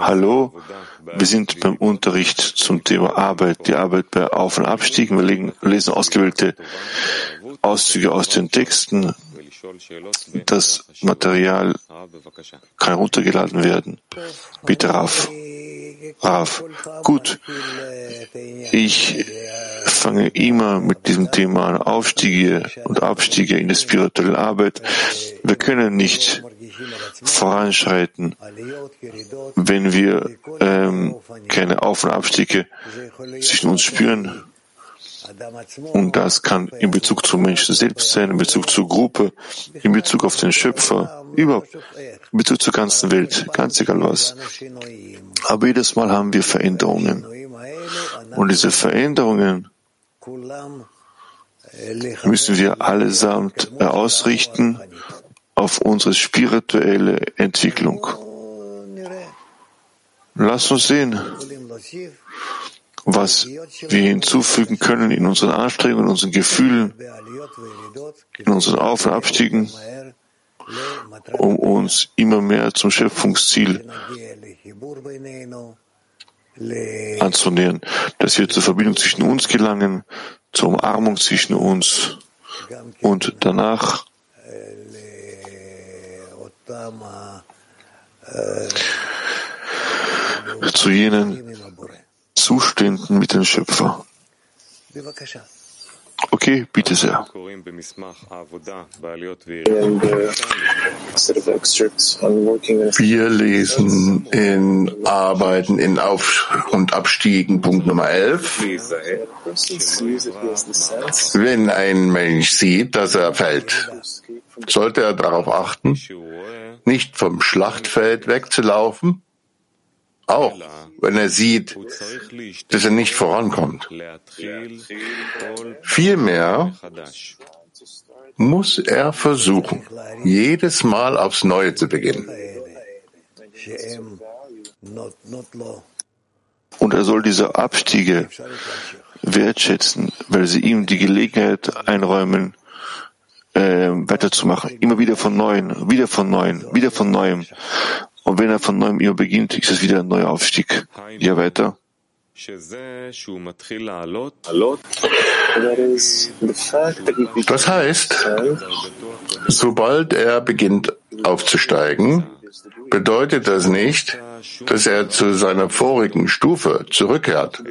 Hallo, wir sind beim Unterricht zum Thema Arbeit, die Arbeit bei Auf- und Abstiegen. Wir legen, lesen ausgewählte Auszüge aus den Texten. Das Material kann heruntergeladen werden. Bitte, Raf. Raf. Gut. Ich fange immer mit diesem Thema an, Aufstiege und Abstiege in der spirituellen Arbeit. Wir können nicht voranschreiten, wenn wir ähm, keine Auf- und Abstiege zwischen uns spüren. Und das kann in Bezug zum Menschen selbst sein, in Bezug zur Gruppe, in Bezug auf den Schöpfer, überhaupt, in Bezug zur ganzen Welt, ganz egal was. Aber jedes Mal haben wir Veränderungen. Und diese Veränderungen müssen wir allesamt ausrichten auf unsere spirituelle Entwicklung. Lass uns sehen, was wir hinzufügen können in unseren Anstrengungen, in unseren Gefühlen, in unseren Auf- und Abstiegen, um uns immer mehr zum Schöpfungsziel anzunähern, dass wir zur Verbindung zwischen uns gelangen, zur Umarmung zwischen uns und danach zu jenen Zuständen mit dem Schöpfer. Okay, bitte sehr. Wir lesen in Arbeiten in Auf- und Abstiegen Punkt Nummer 11. Wenn ein Mensch sieht, dass er fällt, sollte er darauf achten, nicht vom Schlachtfeld wegzulaufen, auch wenn er sieht, dass er nicht vorankommt. Vielmehr muss er versuchen, jedes Mal aufs Neue zu beginnen. Und er soll diese Abstiege wertschätzen, weil sie ihm die Gelegenheit einräumen, äh, weiterzumachen. Immer wieder von Neuem, wieder von Neuem, wieder von Neuem. Und wenn er von neuem immer beginnt, ist es wieder ein neuer Aufstieg. Ja, weiter. Das heißt, sobald er beginnt aufzusteigen, bedeutet das nicht, dass er zu seiner vorigen Stufe zurückkehrt.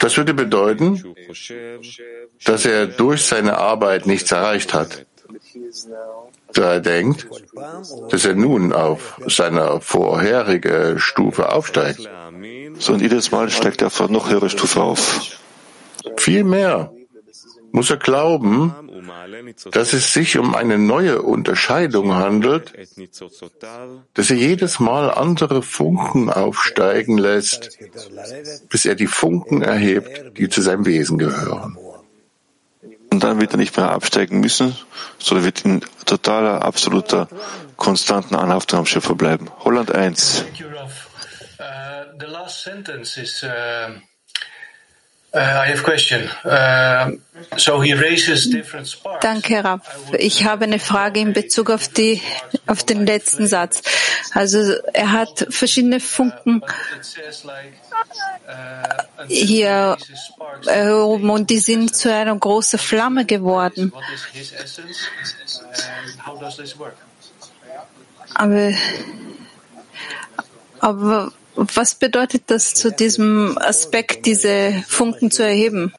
Das würde bedeuten, dass er durch seine Arbeit nichts erreicht hat. Da er denkt, dass er nun auf seiner vorherige Stufe aufsteigt. So, und jedes Mal steigt er auf eine noch höhere Stufe auf. Vielmehr muss er glauben, dass es sich um eine neue Unterscheidung handelt, dass er jedes Mal andere Funken aufsteigen lässt, bis er die Funken erhebt, die zu seinem Wesen gehören. Und dann wird er nicht mehr absteigen müssen, sondern wird in totaler, absoluter, konstanten Anhaftung am Schöpfer bleiben. Holland 1. Danke, Raff. Ich habe eine Frage in Bezug auf, die, auf den letzten Satz. Also er hat verschiedene Funken hier erhoben und die sind zu einer großen Flamme geworden. Aber, aber was bedeutet das zu diesem Aspekt, diese Funken zu erheben?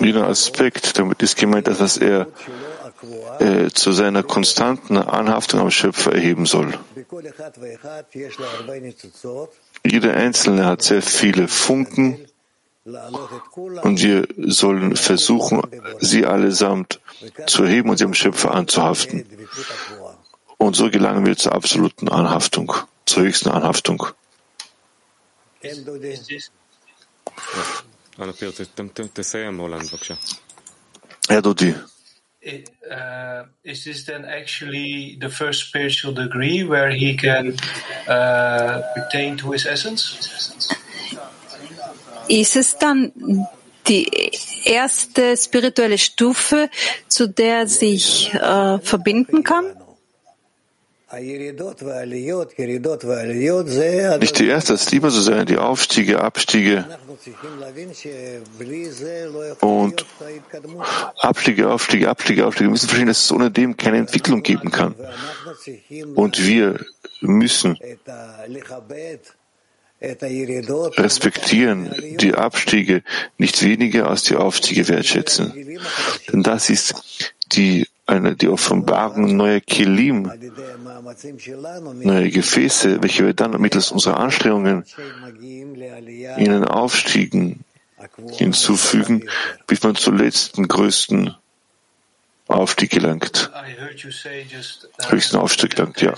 Jeder Aspekt, damit ist gemeint, dass er äh, zu seiner konstanten Anhaftung am Schöpfer erheben soll. Jeder Einzelne hat sehr viele Funken und wir sollen versuchen, sie allesamt zu erheben und sie am Schöpfer anzuhaften. Und so gelangen wir zur absoluten Anhaftung, zur höchsten Anhaftung. Herr Dodi. Uh, is this then actually the first spiritual degree where he can uh, pertain to his essence? Ist es dann die erste spirituelle Stufe, zu der er sich äh, verbinden kann? Nicht die erste, das lieber so sein, die Aufstiege, Abstiege und Abstiege, Aufstiege, Abstiege, Aufstiege. Wir müssen verstehen, dass es ohne dem keine Entwicklung geben kann. Und wir müssen respektieren die Abstiege nicht weniger als die Aufstiege wertschätzen. Denn das ist die, eine, die Offenbarung neuer Kelim, neue Gefäße, welche wir dann mittels unserer Anstrengungen ihnen Aufstiegen hinzufügen, bis man zum letzten größten Aufstieg gelangt. Höchsten Aufstieg gelangt, ja.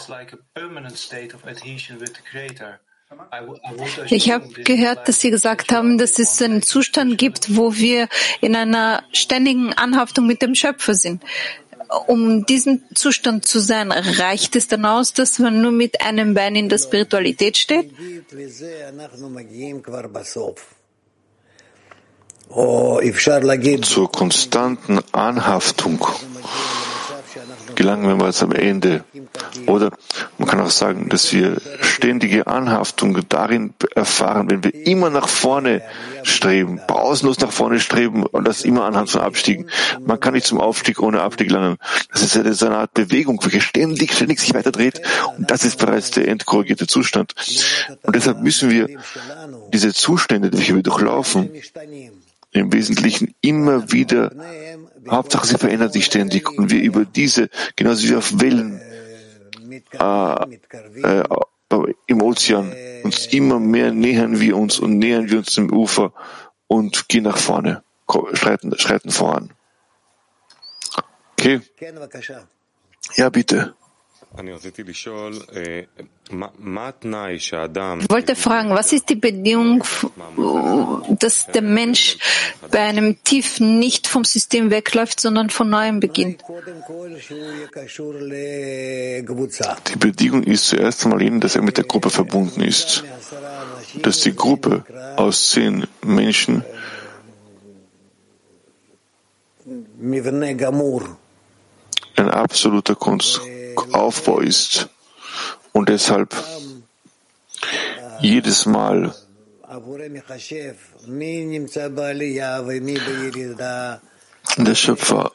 Ich habe gehört, dass Sie gesagt haben, dass es einen Zustand gibt, wo wir in einer ständigen Anhaftung mit dem Schöpfer sind. Um diesen Zustand zu sein, reicht es dann aus, dass man nur mit einem Bein in der Spiritualität steht? Zur konstanten Anhaftung gelangen wir bereits am Ende. Oder man kann auch sagen, dass wir ständige Anhaftung darin erfahren, wenn wir immer nach vorne streben, pausenlos nach vorne streben und das immer anhand von Abstiegen. Man kann nicht zum Aufstieg ohne Abstieg gelangen. Das ist eine, so eine Art Bewegung, welche ständig, ständig sich weiter dreht und das ist bereits der endkorrigierte Zustand. Und deshalb müssen wir diese Zustände, welche wir durchlaufen, im Wesentlichen immer wieder Hauptsache, sie verändert sich ständig und wir über diese, genauso wie auf Wellen äh, äh, im Ozean, uns immer mehr nähern wir uns und nähern wir uns zum Ufer und gehen nach vorne, schreiten, schreiten voran. Okay? Ja, bitte. Ich wollte fragen, was ist die Bedingung, dass der Mensch bei einem Tief nicht vom System wegläuft, sondern von neuem beginnt? Die Bedingung ist zuerst einmal eben, dass er mit der Gruppe verbunden ist. Dass die Gruppe aus zehn Menschen ein absoluter Kunst Aufbau ist und deshalb jedes Mal der Schöpfer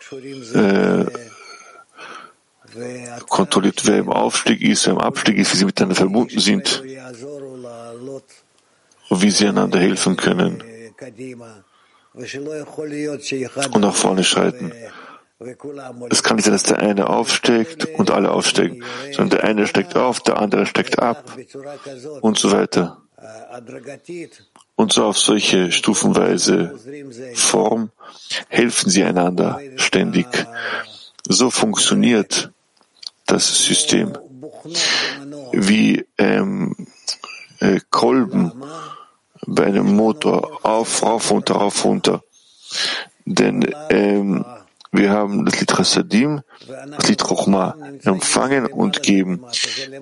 äh, kontrolliert, wer im Aufstieg ist, wer im Abstieg ist, wie sie miteinander verbunden sind und wie sie einander helfen können und nach vorne schreiten. Es kann nicht sein, dass der eine aufsteigt und alle aufsteigen, sondern der eine steckt auf, der andere steckt ab und so weiter. Und so auf solche stufenweise Form helfen sie einander ständig. So funktioniert das System. Wie ähm, äh, Kolben bei einem Motor auf, rauf, runter, rauf, runter. Denn ähm, wir haben das Lied Chassadim, das Lied Chochma empfangen und geben.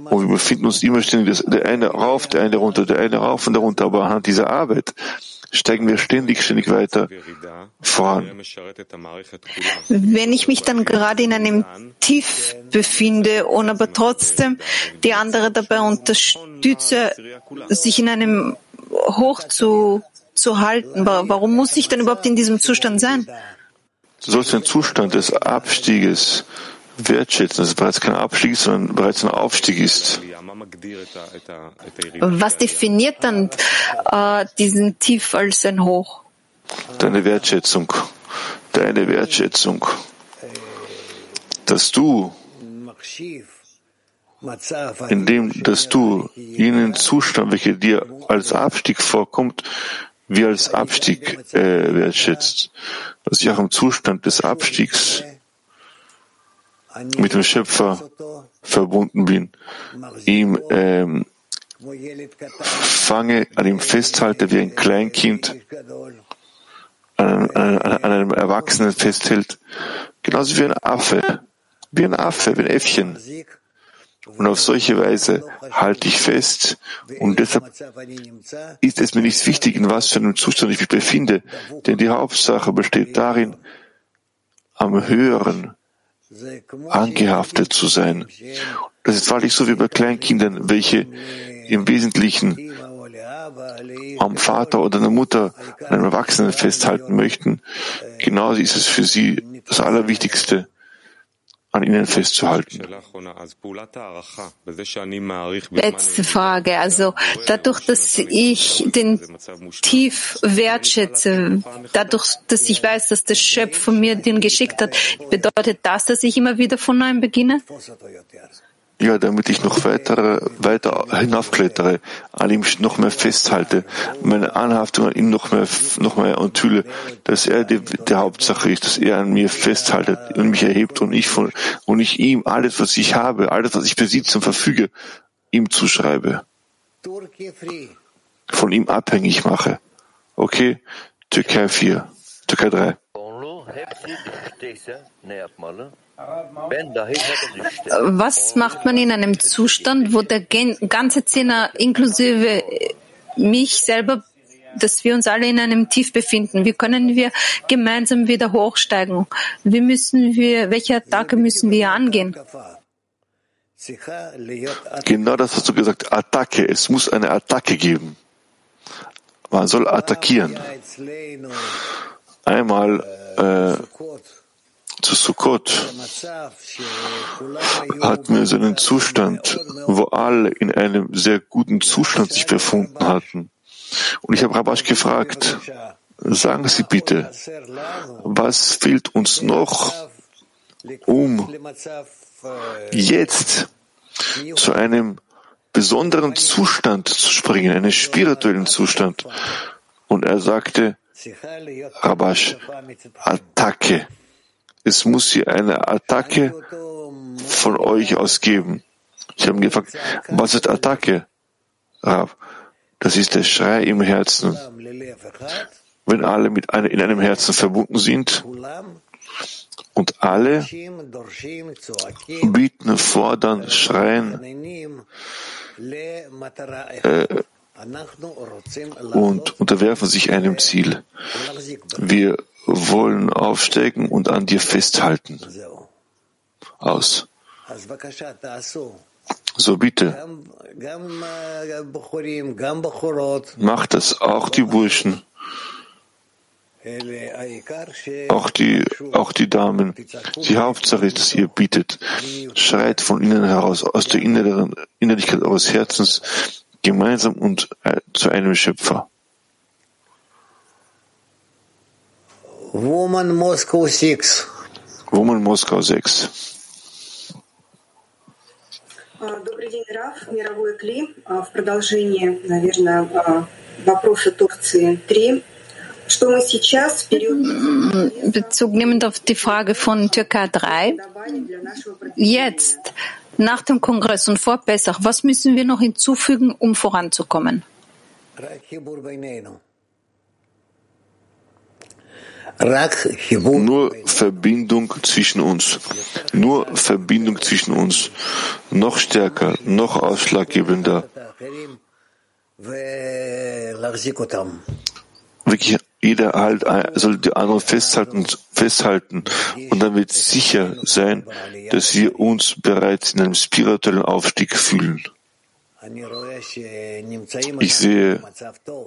Und wir befinden uns immer ständig, der eine rauf, der eine runter, der eine rauf und der runter. Aber anhand dieser Arbeit steigen wir ständig, ständig weiter voran. Wenn ich mich dann gerade in einem Tief befinde und aber trotzdem die andere dabei unterstütze, sich in einem Hoch zu, zu halten, warum muss ich dann überhaupt in diesem Zustand sein? Du sollst den Zustand des Abstieges wertschätzen, dass es bereits kein Abstieg, sondern bereits ein Aufstieg ist. Was definiert dann äh, diesen Tief als ein Hoch? Deine Wertschätzung, deine Wertschätzung, dass du, indem, dass du jenen Zustand, welcher dir als Abstieg vorkommt, wie als Abstieg äh, wertschätzt, dass ich auch im Zustand des Abstiegs mit dem Schöpfer verbunden bin, ihm ähm, fange, an ihm festhalte wie ein Kleinkind an, an, an einem Erwachsenen festhält, genauso wie ein Affe, wie ein Affe, wie ein Äffchen. Und auf solche Weise halte ich fest und deshalb ist es mir nicht wichtig, in was für einem Zustand ich mich befinde, denn die Hauptsache besteht darin, am höheren angehaftet zu sein. Das ist wahrlich so wie bei Kleinkindern, welche im Wesentlichen am Vater oder der Mutter, einem Erwachsenen festhalten möchten. Genauso ist es für sie das Allerwichtigste, an ihnen festzuhalten. Letzte Frage. Also dadurch, dass ich den tief wertschätze, dadurch, dass ich weiß, dass der Schöpfer mir den geschickt hat, bedeutet das, dass ich immer wieder von neuem beginne? Ja, damit ich noch weiter, weiter hinaufklettere, an ihm noch mehr festhalte, meine Anhaftung an ihm noch mehr, noch mehr enthülle, dass er die, die Hauptsache ist, dass er an mir festhaltet und mich erhebt und ich von, und ich ihm alles, was ich habe, alles, was ich besitze und verfüge, ihm zuschreibe. Von ihm abhängig mache. Okay? Türkei 4, Türkei 3. Was macht man in einem Zustand, wo der ganze Zehner inklusive mich selber, dass wir uns alle in einem Tief befinden? Wie können wir gemeinsam wieder hochsteigen? Wie müssen wir, welche Attacke müssen wir angehen? Genau das hast du gesagt. Attacke. Es muss eine Attacke geben. Man soll attackieren. Einmal äh, zu Sukkot hatten wir so einen Zustand, wo alle in einem sehr guten Zustand sich befunden hatten. Und ich habe Rabash gefragt, sagen Sie bitte, was fehlt uns noch, um jetzt zu einem besonderen Zustand zu springen, einen spirituellen Zustand. Und er sagte, Rabash, Attacke. Es muss hier eine Attacke von euch aus geben. Ich habe gefragt, was ist Attacke? Das ist der Schrei im Herzen. Wenn alle mit einem, in einem Herzen verbunden sind und alle bieten, fordern, schreien äh, und unterwerfen sich einem Ziel. Wir wollen aufsteigen und an dir festhalten. Aus. So bitte. Macht das auch die Burschen, auch die, auch die Damen. Die Hauptsache ist, dass ihr bietet. Schreit von innen heraus, aus der inneren Innerlichkeit eures Herzens, gemeinsam und äh, zu einem Schöpfer. Woman Moscow 6. Woman Moskau 6. Добрый день, Раф. Мировой Кли. В продолжение, наверное, вопроса Турции 3. Что мы сейчас в период... Bezug nehmend auf die Frage von Türkei 3. Jetzt, nach dem Kongress und vor Pesach, was müssen wir noch hinzufügen, um voranzukommen? Nur Verbindung zwischen uns. Nur Verbindung zwischen uns. Noch stärker, noch ausschlaggebender. Wirklich, jeder halt soll die anderen festhalten, festhalten und damit sicher sein, dass wir uns bereits in einem spirituellen Aufstieg fühlen. Ich sehe,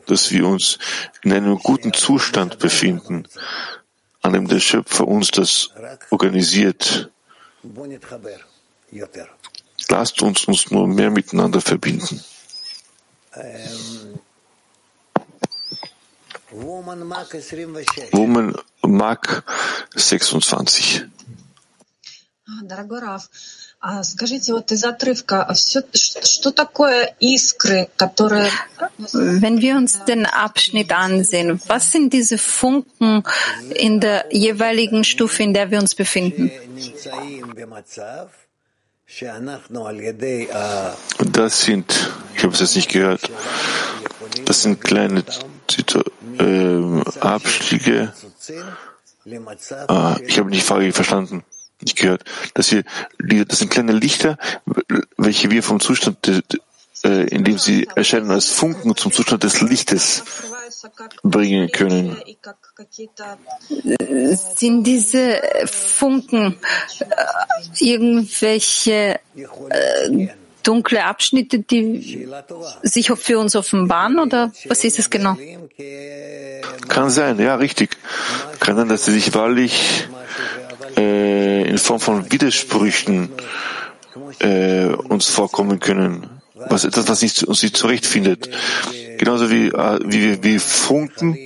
dass wir uns in einem guten Zustand befinden, an dem der Schöpfer uns das organisiert. Lasst uns uns nur mehr miteinander verbinden. Woman Mark 26. Дорогой Раф, wenn wir uns den Abschnitt ansehen, was sind diese Funken in der jeweiligen Stufe, in der wir uns befinden? Das sind, ich habe es jetzt nicht gehört, das sind kleine äh, Abstiege. Ah, ich habe die Frage verstanden nicht gehört, dass wir, das sind kleine Lichter, welche wir vom Zustand, äh, in dem sie erscheinen als Funken zum Zustand des Lichtes bringen können. Sind diese Funken äh, irgendwelche äh, dunkle Abschnitte, die sich für uns offenbaren oder was ist es genau? Kann sein, ja, richtig. Kann sein, dass sie sich wahrlich äh, in Form von Widersprüchen äh, uns vorkommen können. Was etwas, was nicht, uns nicht zurechtfindet. Genauso wie, äh, wie, wie Funken,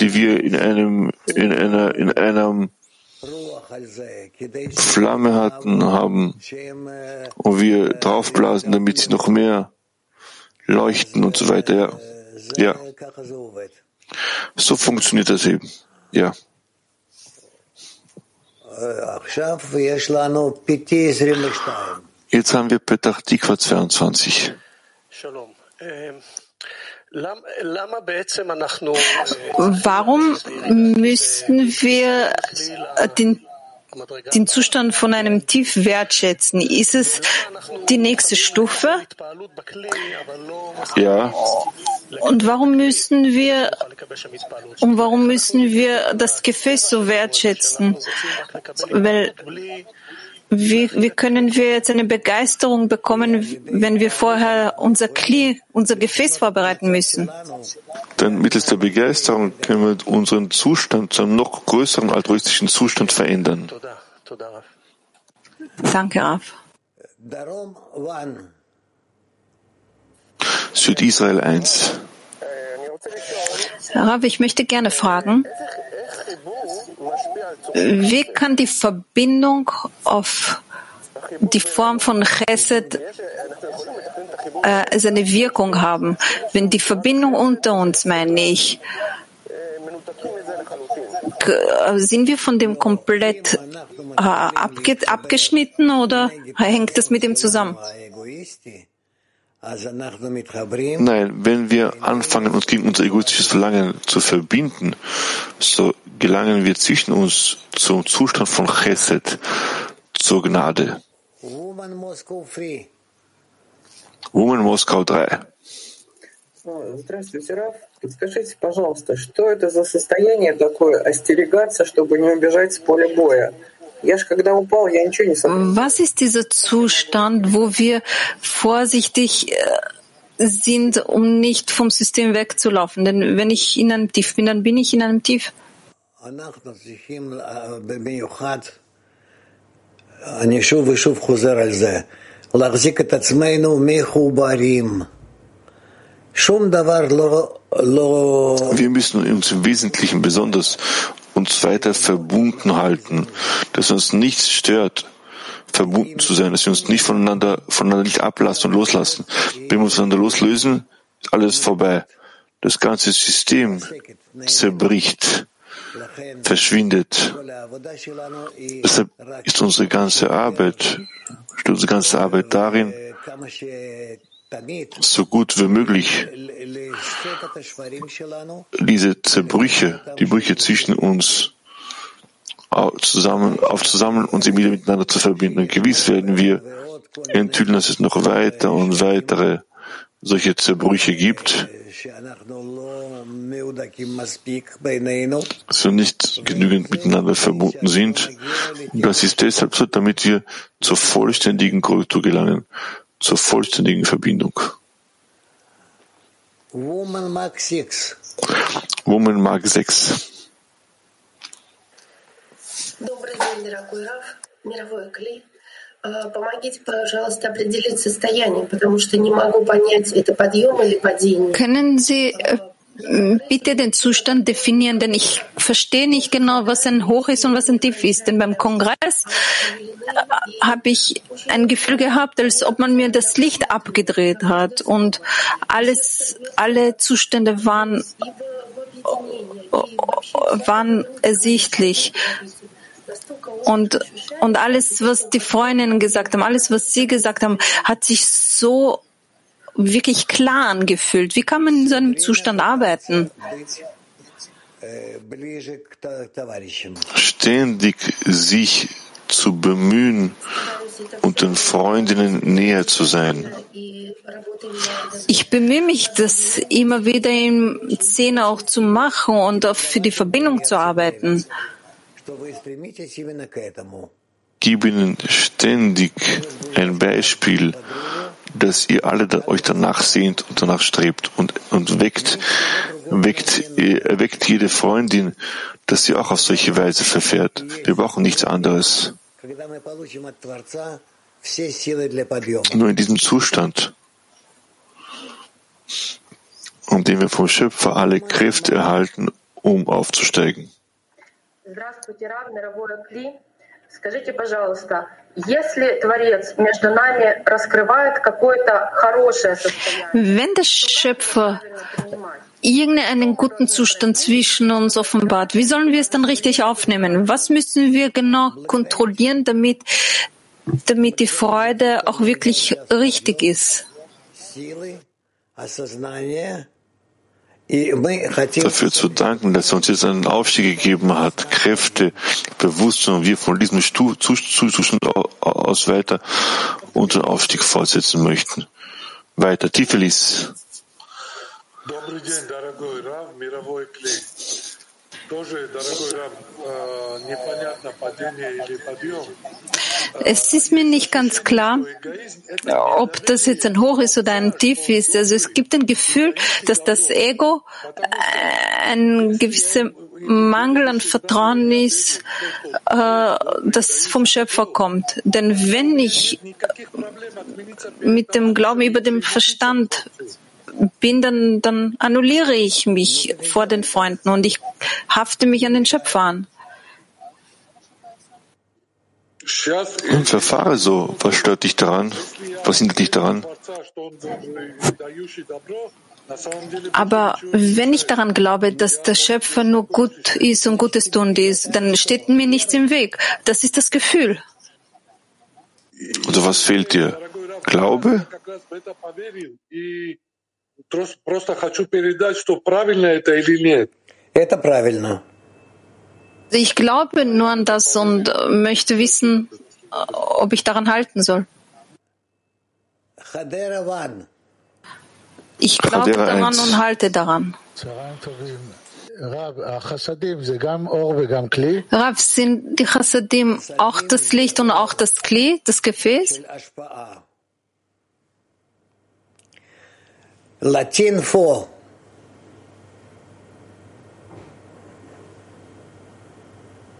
die wir in einem, in einer, in einem Flamme hatten, haben und wir draufblasen, damit sie noch mehr leuchten und so weiter. Ja. ja. So funktioniert das eben. Ja. Jetzt haben wir Petach Tikva 22. Warum müssen wir den den Zustand von einem Tief wertschätzen. Ist es die nächste Stufe? Ja. Und warum müssen wir, und warum müssen wir das Gefäß so wertschätzen? Weil wie, wie können wir jetzt eine Begeisterung bekommen, wenn wir vorher unser Kli, unser Gefäß vorbereiten müssen? Denn mittels der Begeisterung können wir unseren Zustand zu einem noch größeren altruistischen Zustand verändern. Danke, Raf. Südisrael 1. Rav, ich möchte gerne fragen, wie kann die Verbindung auf die Form von Chesed äh, seine Wirkung haben? Wenn die Verbindung unter uns, meine ich, sind wir von dem komplett äh, abge abgeschnitten oder hängt das mit dem zusammen? Nein, wenn wir anfangen, uns gegen unser egoistisches Verlangen zu verbinden, so gelangen wir zwischen uns zum Zustand von Chesed, zur Gnade. Woman Moskau 3. Здравствуйте, Раф. Подскажите, пожалуйста, что это за состояние такое остерегаться, чтобы не убежать с поля боя? Was ist dieser Zustand, wo wir vorsichtig äh, sind, um nicht vom System wegzulaufen? Denn wenn ich in einem Tief bin, dann bin ich in einem Tief. Wir müssen uns im Wesentlichen besonders uns weiter verbunden halten, dass uns nichts stört, verbunden zu sein, dass wir uns nicht voneinander, voneinander nicht ablassen und loslassen. Wenn wir uns voneinander loslösen, ist alles vorbei. Das ganze System zerbricht, verschwindet. Deshalb ist unsere ganze Arbeit, unsere ganze Arbeit darin, so gut wie möglich diese Zerbrüche, die Brüche zwischen uns zusammen, aufzusammeln und sie wieder miteinander zu verbinden. Und gewiss werden wir enthüllen, dass es noch weiter und weitere solche Zerbrüche gibt, dass wir nicht genügend miteinander verbunden sind. Das ist deshalb so, damit wir zur vollständigen Korrektur gelangen zur vollständigen Verbindung. Woman Mark 6. Woman Mark 6. Добрый день, дорогой Раф, мировой Кли. Помогите, пожалуйста, определить состояние, потому что не могу понять, это подъем или падение. Können Sie bitte den Zustand definieren, denn ich verstehe nicht genau, was ein Hoch ist und was ein Tief ist. Denn beim Kongress äh, habe ich ein Gefühl gehabt, als ob man mir das Licht abgedreht hat und alles, alle Zustände waren, waren ersichtlich. Und, und alles, was die Freundinnen gesagt haben, alles, was sie gesagt haben, hat sich so wirklich klar angefühlt. Wie kann man in so einem Zustand arbeiten? Ständig sich zu bemühen und den Freundinnen näher zu sein Ich bemühe mich, das immer wieder im Zehner auch zu machen und auch für die Verbindung zu arbeiten. Gib ihnen ständig ein Beispiel, dass ihr alle euch danach sehnt und danach strebt und, und weckt, weckt, erweckt jede Freundin, dass sie auch auf solche Weise verfährt. Wir brauchen nichts anderes. Nur in diesem Zustand, in dem wir vom Schöpfer alle Kräfte erhalten, um aufzusteigen. Скажите, пожалуйста, если Творец между нами раскрывает какое-то хорошее состояние, wenn der Schöpfer irgendeinen guten Zustand zwischen uns offenbart, wie sollen wir es dann richtig aufnehmen? Was müssen wir genau kontrollieren, damit, damit die Freude auch wirklich richtig ist? Dafür zu danken, dass er uns jetzt einen Aufstieg gegeben hat, Kräfte, Bewusstsein und wir von diesem Zustand aus weiter unseren Aufstieg fortsetzen möchten. Weiter, Tifelis. Es ist mir nicht ganz klar, ob das jetzt ein Hoch ist oder ein Tief ist. Also es gibt ein Gefühl, dass das Ego äh, ein gewisser Mangel an Vertrauen ist, äh, das vom Schöpfer kommt. Denn wenn ich mit dem Glauben über dem Verstand bin, dann, dann annulliere ich mich vor den Freunden und ich hafte mich an den Schöpfer an. Und verfahre so. Was stört dich daran? Was hindert dich daran? Aber wenn ich daran glaube, dass der Schöpfer nur gut ist und Gutes tun ist, dann steht mir nichts im Weg. Das ist das Gefühl. Also was fehlt dir? Glaube? Просто хочу передать, что правильно это или нет. Это правильно. Ich glaube nur an das und möchte wissen, ob ich daran halten soll. Ich glaube daran und halte daran. Rav, sind die Chassadim auch das Licht und auch das Kli, das Gefäß? Latin 4.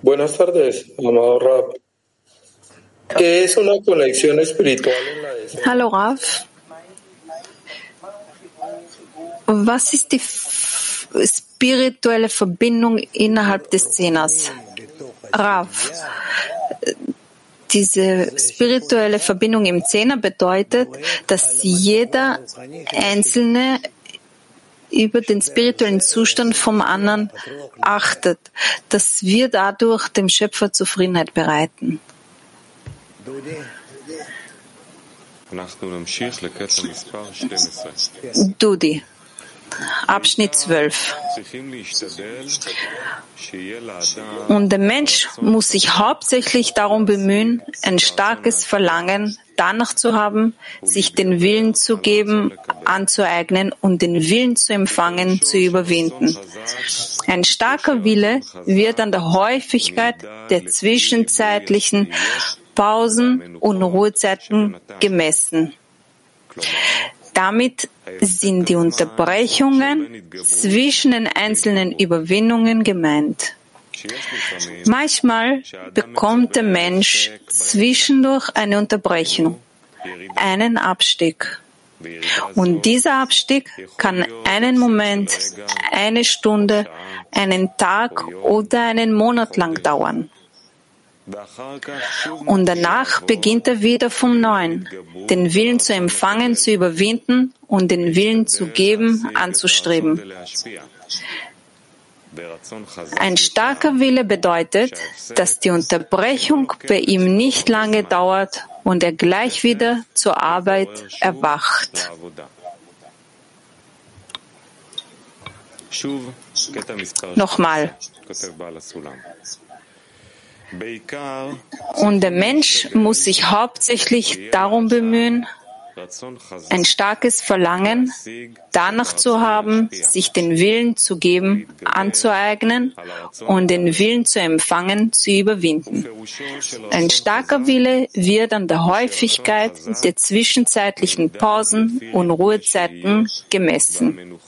Buenas tardes, amado Rab. ¿Qué es una conexión espiritual en la escena? Hallo Rav. Was ist die spirituelle Verbindung innerhalb des Zehners? Rav, diese spirituelle Verbindung im Zehner bedeutet, dass jeder Einzelne über den spirituellen Zustand vom anderen achtet, dass wir dadurch dem Schöpfer Zufriedenheit bereiten. Dudi. Abschnitt 12. Und der Mensch muss sich hauptsächlich darum bemühen, ein starkes Verlangen danach zu haben, sich den Willen zu geben, anzueignen und den Willen zu empfangen, zu überwinden. Ein starker Wille wird an der Häufigkeit der zwischenzeitlichen Pausen und Ruhezeiten gemessen. Damit sind die Unterbrechungen zwischen den einzelnen Überwindungen gemeint. Manchmal bekommt der Mensch zwischendurch eine Unterbrechung, einen Abstieg. Und dieser Abstieg kann einen Moment, eine Stunde, einen Tag oder einen Monat lang dauern. Und danach beginnt er wieder vom Neuen, den Willen zu empfangen, zu überwinden und den Willen zu geben, anzustreben. Ein starker Wille bedeutet, dass die Unterbrechung bei ihm nicht lange dauert und er gleich wieder zur Arbeit erwacht. Nochmal. Und der Mensch muss sich hauptsächlich darum bemühen, ein starkes Verlangen, danach zu haben, sich den Willen zu geben, anzueignen und den Willen zu empfangen, zu überwinden. Ein starker Wille wird an der Häufigkeit der zwischenzeitlichen Pausen und Ruhezeiten gemessen.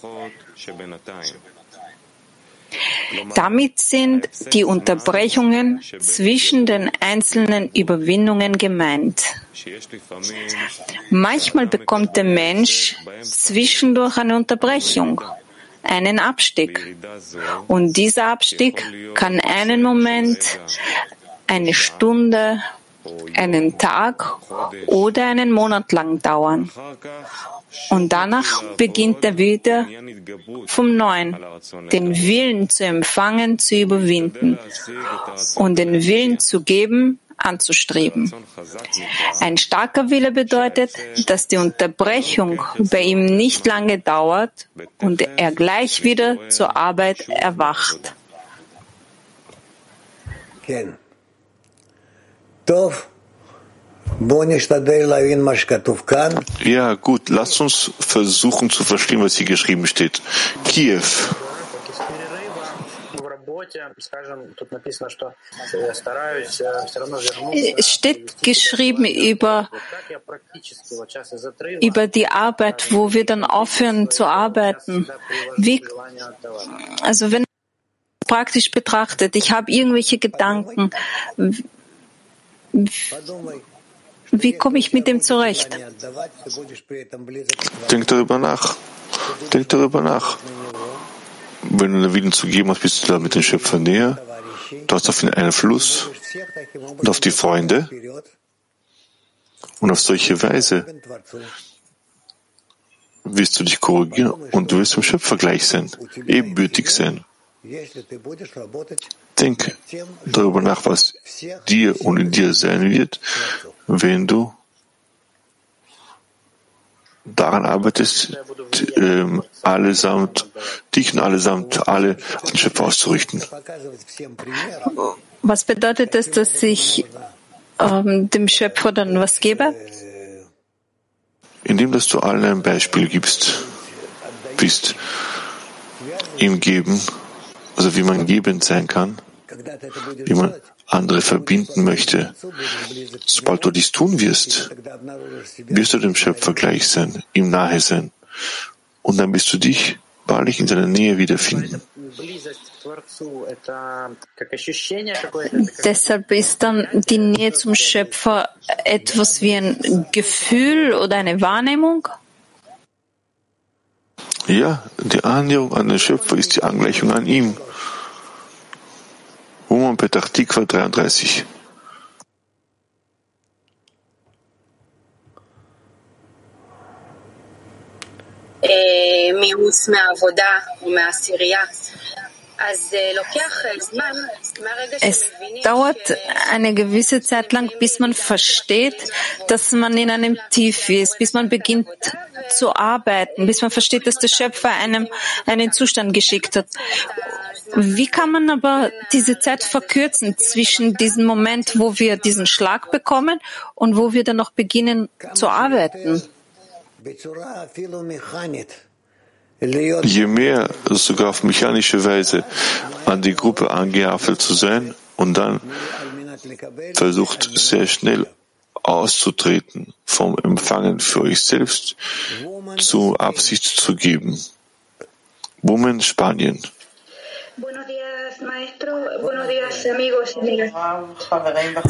Damit sind die Unterbrechungen zwischen den einzelnen Überwindungen gemeint. Manchmal bekommt der Mensch zwischendurch eine Unterbrechung, einen Abstieg. Und dieser Abstieg kann einen Moment, eine Stunde, einen Tag oder einen Monat lang dauern. Und danach beginnt er wieder vom Neuen, den Willen zu empfangen, zu überwinden und den Willen zu geben, anzustreben. Ein starker Wille bedeutet, dass die Unterbrechung bei ihm nicht lange dauert und er gleich wieder zur Arbeit erwacht. Ja, gut, lasst uns versuchen zu verstehen, was hier geschrieben steht. Kiew. Es steht geschrieben über, über die Arbeit, wo wir dann aufhören zu arbeiten. Wie, also wenn praktisch betrachtet, ich habe irgendwelche Gedanken, wie komme ich mit dem zurecht? Denk darüber nach. Denk darüber nach. Wenn du Willen zu geben hast, bist du da mit dem Schöpfer näher. Du hast auf ihn Einfluss und auf die Freunde. Und auf solche Weise wirst du dich korrigieren und du wirst dem Schöpfer gleich sein, ebenbürtig sein. Denk darüber nach, was dir und in dir sein wird, wenn du daran arbeitest, ähm, allesamt, dich und allesamt alle den Schöpfer auszurichten. Was bedeutet das, dass ich ähm, dem Schöpfer dann was gebe? Indem, dass du allen ein Beispiel gibst, bist, ihm geben, also wie man gebend sein kann, wie man andere verbinden möchte. Sobald du dies tun wirst, wirst du dem Schöpfer gleich sein, ihm nahe sein. Und dann wirst du dich wahrlich in seiner Nähe wiederfinden. Deshalb ist dann die Nähe zum Schöpfer etwas wie ein Gefühl oder eine Wahrnehmung? Ja, die Annäherung an den Schöpfer ist die Angleichung an ihm. Woman Petach Tikva 33. מיאוס מהעבודה או מהעשירייה. Es dauert eine gewisse Zeit lang, bis man versteht, dass man in einem Tief ist, bis man beginnt zu arbeiten, bis man versteht, dass der Schöpfer einem einen Zustand geschickt hat. Wie kann man aber diese Zeit verkürzen zwischen diesem Moment, wo wir diesen Schlag bekommen und wo wir dann noch beginnen zu arbeiten? Je mehr sogar auf mechanische Weise an die Gruppe angehaftelt zu sein und dann versucht sehr schnell auszutreten vom Empfangen für euch selbst zu Absicht zu geben. Women, Spanien.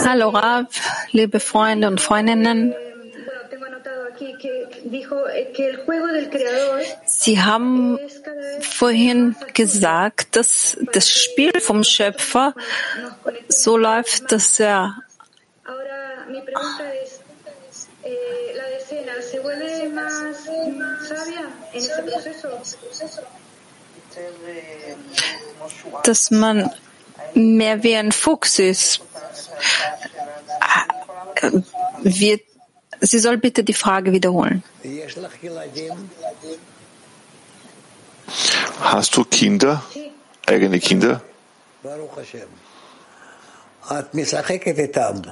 Hallo Rav, liebe Freunde und Freundinnen. Sie haben vorhin gesagt, dass das Spiel vom Schöpfer so läuft, dass er dass man mehr wie ein Fuchs ist. Wird Sie soll bitte die Frage wiederholen. Hast du Kinder? Eigene Kinder?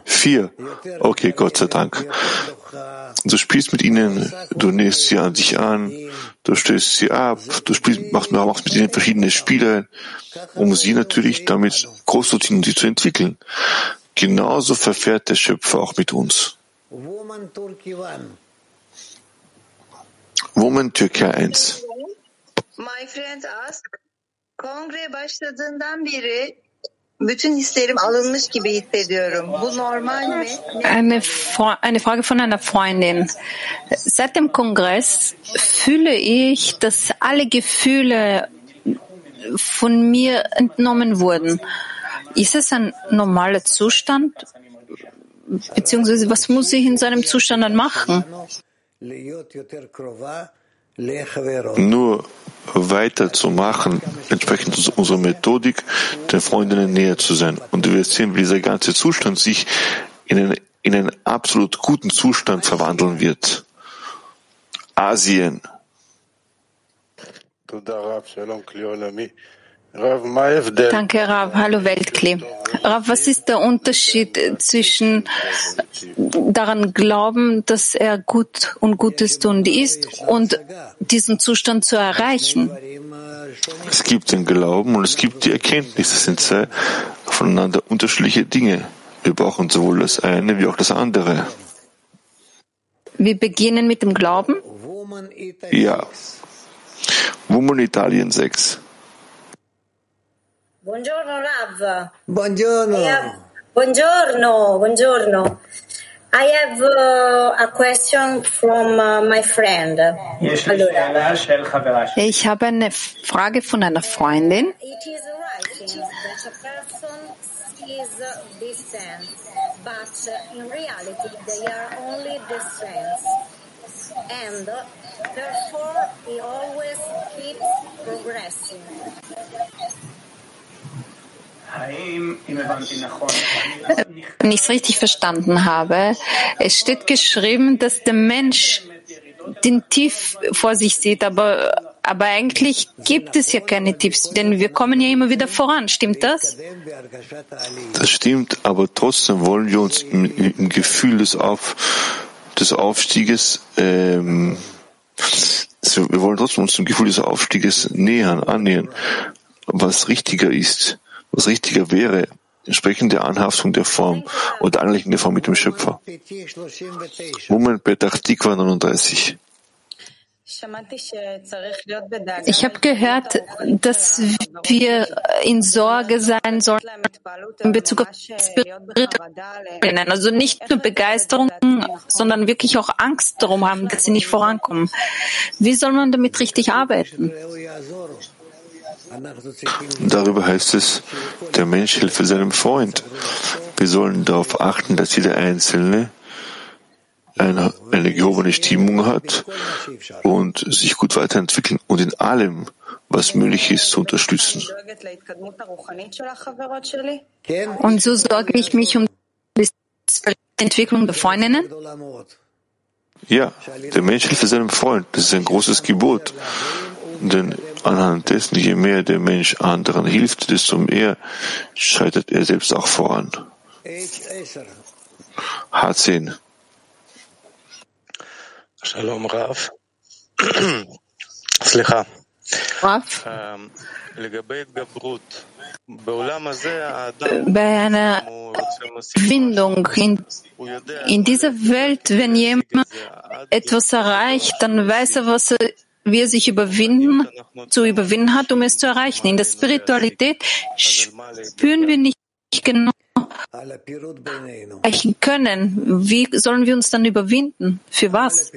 Vier. Okay, Gott sei Dank. Du spielst mit ihnen, du nähst sie an dich an, du stößt sie ab, du spielst, machst, machst mit ihnen verschiedene Spiele, um sie natürlich damit großzutigen und sie zu entwickeln. Genauso verfährt der Schöpfer auch mit uns. Woman Türkei 1. My friend asked, kongre başladığından beri bütün hislerim alınmış gibi hissediyorum. Bu normal mi? Eine, eine Frage von einer Freundin. Seit dem Kongress fühle ich, dass alle Gefühle von mir entnommen wurden. Ist es ein normaler Zustand? Beziehungsweise was muss ich in so einem Zustand dann machen? Nur weiter zu machen, entsprechend unserer Methodik, den Freundinnen näher zu sein. Und wirst sehen, wie dieser ganze Zustand sich in einen, in einen absolut guten Zustand verwandeln wird. Asien. Danke, Rav. Hallo Weltkli. Rav, was ist der Unterschied zwischen daran glauben, dass er gut und Gutes tun ist und diesen Zustand zu erreichen? Es gibt den Glauben und es gibt die Erkenntnis. Das sind zwei voneinander unterschiedliche Dinge. Wir brauchen sowohl das eine wie auch das andere. Wir beginnen mit dem Glauben? Ja. Woman Italien 6. Buongiorno Rav. Buongiorno. I have, buongiorno, buongiorno. I have uh, a question from uh, my friend. Allora, Ich habe eine Frage von einer Freundin. it is right that a person sees these strands, but uh, in reality they are only the strands. And uh, therefore he always keeps progressing. Es richtig verstanden habe, es steht geschrieben, dass der Mensch den Tief vor sich sieht, aber, aber eigentlich gibt es ja keine Tiefs, denn wir kommen ja immer wieder voran. Stimmt das? Das stimmt, aber trotzdem wollen wir uns im, im Gefühl des, Auf, des Aufstieges, ähm, wir wollen trotzdem uns dem Gefühl des Aufstieges nähern, annähern, was richtiger ist, was richtiger wäre, entsprechend der Anhaftung der Form und Anlegung der Form mit dem Schöpfer. Moment, Petach Tikva 39. Ich habe gehört, dass wir in Sorge sein sollen in Bezug auf Spirituellen. Also nicht nur Begeisterung, sondern wirklich auch Angst darum haben, dass sie nicht vorankommen. Wie soll man damit richtig arbeiten? Darüber heißt es, der Mensch helfe seinem Freund. Wir sollen darauf achten, dass jeder Einzelne eine, eine gehobene Stimmung hat und sich gut weiterentwickeln und in allem, was möglich ist, zu unterstützen. Und so sorge ich mich um die Entwicklung der Freundinnen? Ja, der Mensch hilft seinem Freund. Das ist ein großes Gebot. Denn Anhand dessen, je mehr der Mensch anderen hilft, desto mehr schreitet er selbst auch voran. H10. Shalom Rav. Slicha. Rav. Bei einer Findung in, in dieser Welt, wenn jemand etwas erreicht, dann weiß er, was er wie er sich überwinden, zu überwinden hat, um es zu erreichen. In der Spiritualität spüren wir nicht genau erreichen können. Wie sollen wir uns dann überwinden? Für was?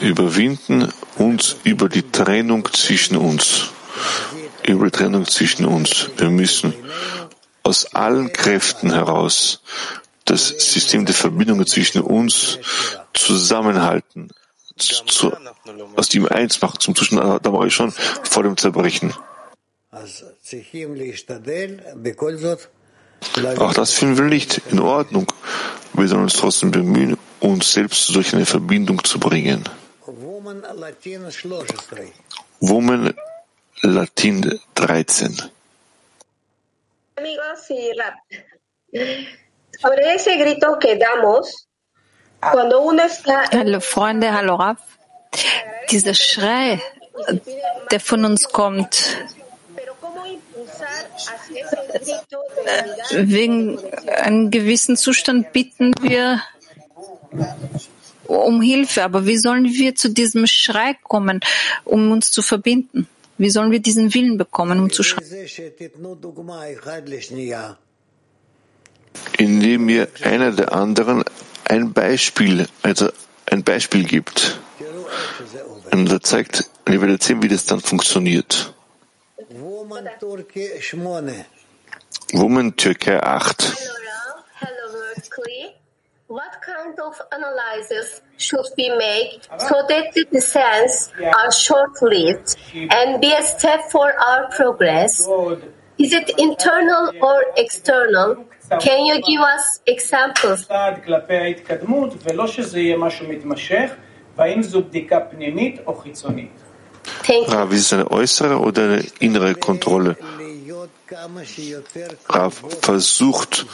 Überwinden uns über die Trennung zwischen uns. Über die Trennung zwischen uns. Wir müssen aus allen Kräften heraus das System der Verbindungen zwischen uns zusammenhalten, zu, aus dem eins machen, zum Zustand, da war ich schon vor dem Zerbrechen. Auch das finden wir nicht in Ordnung. Wir sollen uns trotzdem bemühen, uns selbst durch eine Verbindung zu bringen. Woman Latin 13. Amigos y rap. Sobre ese grito que damos. Hallo Freunde, hallo Rav. Dieser Schrei, der von uns kommt, wegen einem gewissen Zustand bitten wir um Hilfe. Aber wie sollen wir zu diesem Schrei kommen, um uns zu verbinden? Wie sollen wir diesen Willen bekommen, um zu schreien? Indem mir einer der anderen ein Beispiel, also ein Beispiel gibt. Und er zeigt, und ihr sehen, wie das dann funktioniert. Woman Türkei 8. What kind of analysis should we make so that the descents are short-lived and be a step for our progress? Is it internal or external? Can you give us examples? Rav, ist es eine äußere oder eine innere Kontrolle? Rav versucht,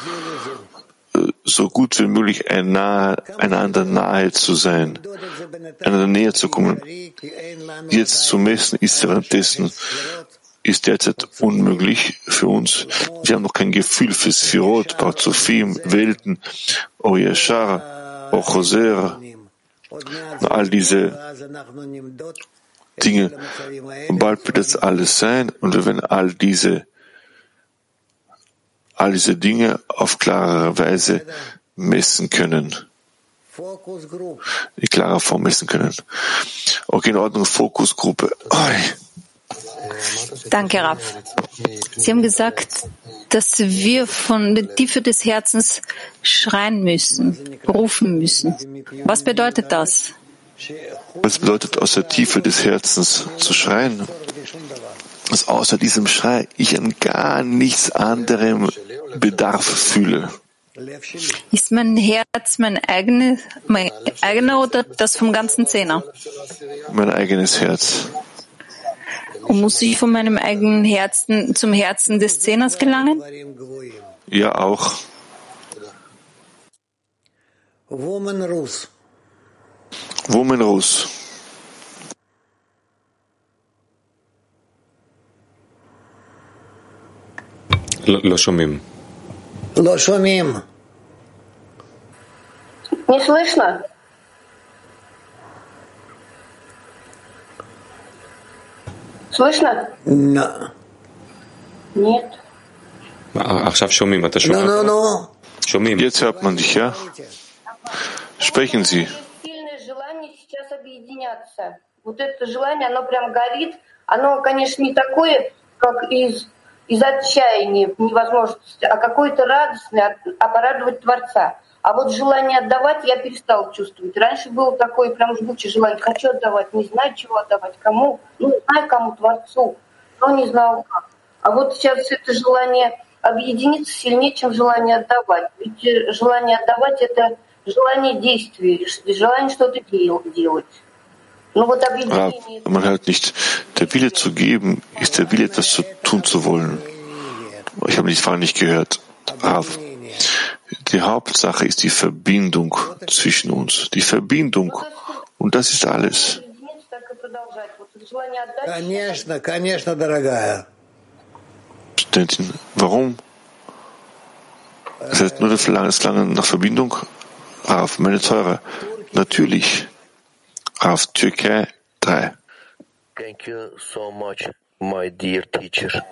so gut wie möglich einander nahe zu sein, einander näher zu kommen. Jetzt zu messen ist währenddessen ist derzeit unmöglich für uns. Wir haben noch kein Gefühl für Sphirot, Parzufim, Welten, Oyashar, Ochoser, all diese Dinge. Und bald wird das alles sein und wir werden all diese all diese Dinge auf klarere Weise messen können. In klarer Form messen können. Okay, in Ordnung, Fokusgruppe. Danke, Raf. Sie haben gesagt, dass wir von der Tiefe des Herzens schreien müssen, rufen müssen. Was bedeutet das? Was bedeutet aus der Tiefe des Herzens zu schreien? Dass außer diesem Schrei ich an gar nichts anderem Bedarf fühle. Ist mein Herz mein, eigene, mein eigener oder das vom ganzen Zehner? Mein eigenes Herz. Und muss ich von meinem eigenen Herzen zum Herzen des Zehners gelangen? Ja, auch. Woman Rus. Woman Rus. לא שומעים. לא שומעים. Не слышно? Слышно? Да. Нет. Ахшав Шумим, это Шумим. Ну, ну, ну. Шумим. Jetzt hat man dich. Сильное желание сейчас объединяться. Вот это желание, оно прям горит. Оно, конечно, не такое, как из, из отчаяния, невозможности, а какое-то радостное, а порадовать Творца. А вот желание отдавать я перестал чувствовать. Раньше было такое прям жгучее желание. Хочу отдавать, не знаю, чего отдавать, кому. Ну, знаю, кому, Творцу, но не знал как. А вот сейчас это желание объединиться сильнее, чем желание отдавать. Ведь желание отдавать – это желание действия, желание что-то делать. Ну объединение… Man hört nicht, der Wille zu geben ist der Wille, etwas zu tun zu wollen. Ich habe die Frage nicht gehört. Rav. Die Hauptsache ist die Verbindung zwischen uns, die Verbindung. Und das ist alles. Studentin, warum? Es ist nur das Verlangen nach Verbindung. Auf meine Teure. Natürlich. Auf Türkei 3. Thank you so much, my dear teacher.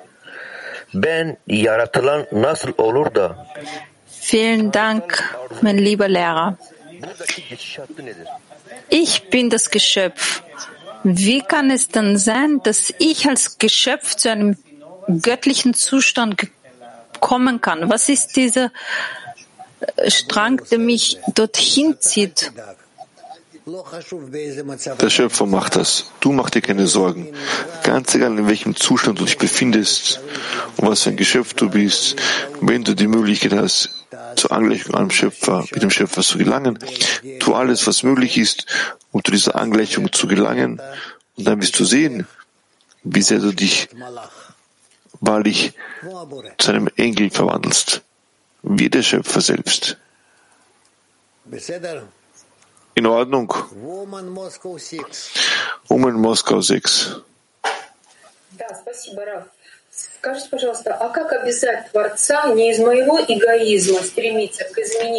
Ben yaratılan nasıl olur da Vielen Dank, mein lieber Lehrer. Ich bin das Geschöpf. Wie kann es dann sein, dass ich als Geschöpf zu einem göttlichen Zustand kommen kann? Was ist dieser Strang, der mich dorthin zieht? Der Schöpfer macht das. Du mach dir keine Sorgen. Ganz egal, in welchem Zustand du dich befindest und was für ein Geschöpf du bist, wenn du die Möglichkeit hast, zur Angleichung am Schöpfer, mit dem Schöpfer zu gelangen, tu alles, was möglich ist, um zu dieser Angleichung zu gelangen. Und dann wirst du sehen, wie sehr du dich wahrlich zu einem Engel verwandelst, wie der Schöpfer selbst. In Ordnung. Woman Moskau 6.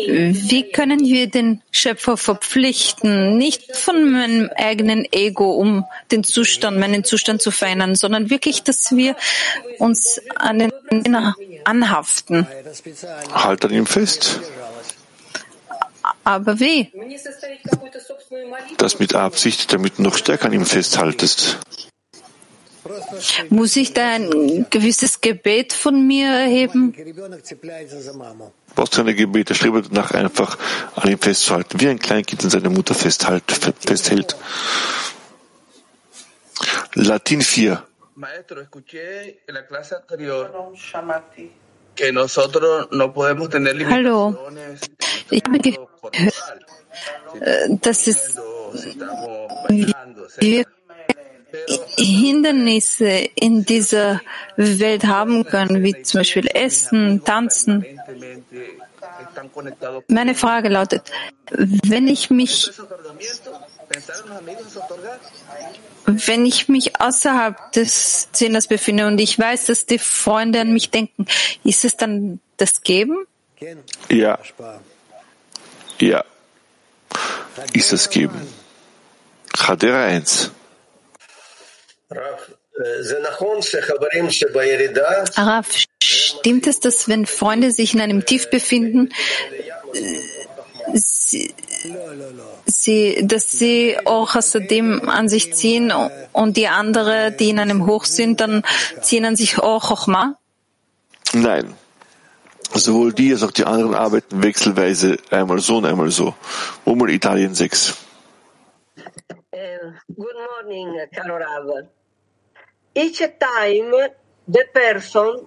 Äh, wie können wir den Schöpfer verpflichten, nicht von meinem eigenen Ego, um den Zustand, meinen Zustand zu verändern, sondern wirklich, dass wir uns an den anhaften? Halt an ihm fest. Aber wie? Das mit Absicht, damit du noch stärker an ihm festhaltest. Muss ich da ein gewisses Gebet von mir erheben? brauchst keine Gebete, strebe danach einfach an ihm festzuhalten, wie ein Kleinkind an seiner Mutter festhält. festhält. Latin 4. Maestro, escuché en la clase anterior que nosotros no podemos tener Hallo. limitaciones Ich habe gehört, äh, dass es wir Hindernisse in dieser Welt haben können, wie zum Beispiel Essen, Tanzen. Meine Frage lautet, wenn ich mich, wenn ich mich außerhalb des Zehners befinde und ich weiß, dass die Freunde an mich denken, ist es dann das Geben? Ja. Ja. Ist es geben. Chadera 1. Araf, stimmt es, dass wenn Freunde sich in einem Tief befinden, sie, sie, dass sie auch außerdem an sich ziehen und die andere, die in einem Hoch sind, dann ziehen an sich auch Chochma? Nein. Sowohl die als auch die anderen arbeiten wechselweise einmal so und einmal so. Umel Italien 6. Uh, good morning, caro Rav. Each time the person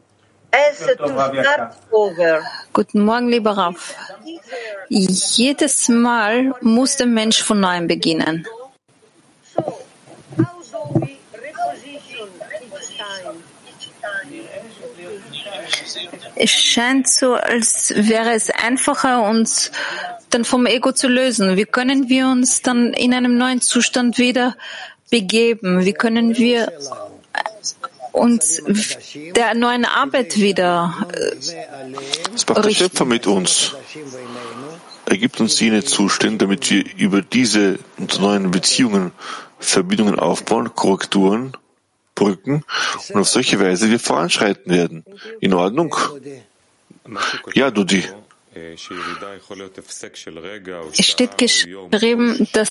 has to start over. Guten Morgen, lieber Raff. Jedes Mal muss der Mensch von neuem beginnen. Es scheint so, als wäre es einfacher, uns dann vom Ego zu lösen. Wie können wir uns dann in einem neuen Zustand wieder begeben? Wie können wir uns der neuen Arbeit wieder Das macht der Schöpfer mit uns. Er gibt uns jene Zustände, damit wir über diese neuen Beziehungen Verbindungen aufbauen, Korrekturen, Brücken und auf solche Weise wir voranschreiten werden. In Ordnung? Ja, Dudi. Es steht geschrieben, dass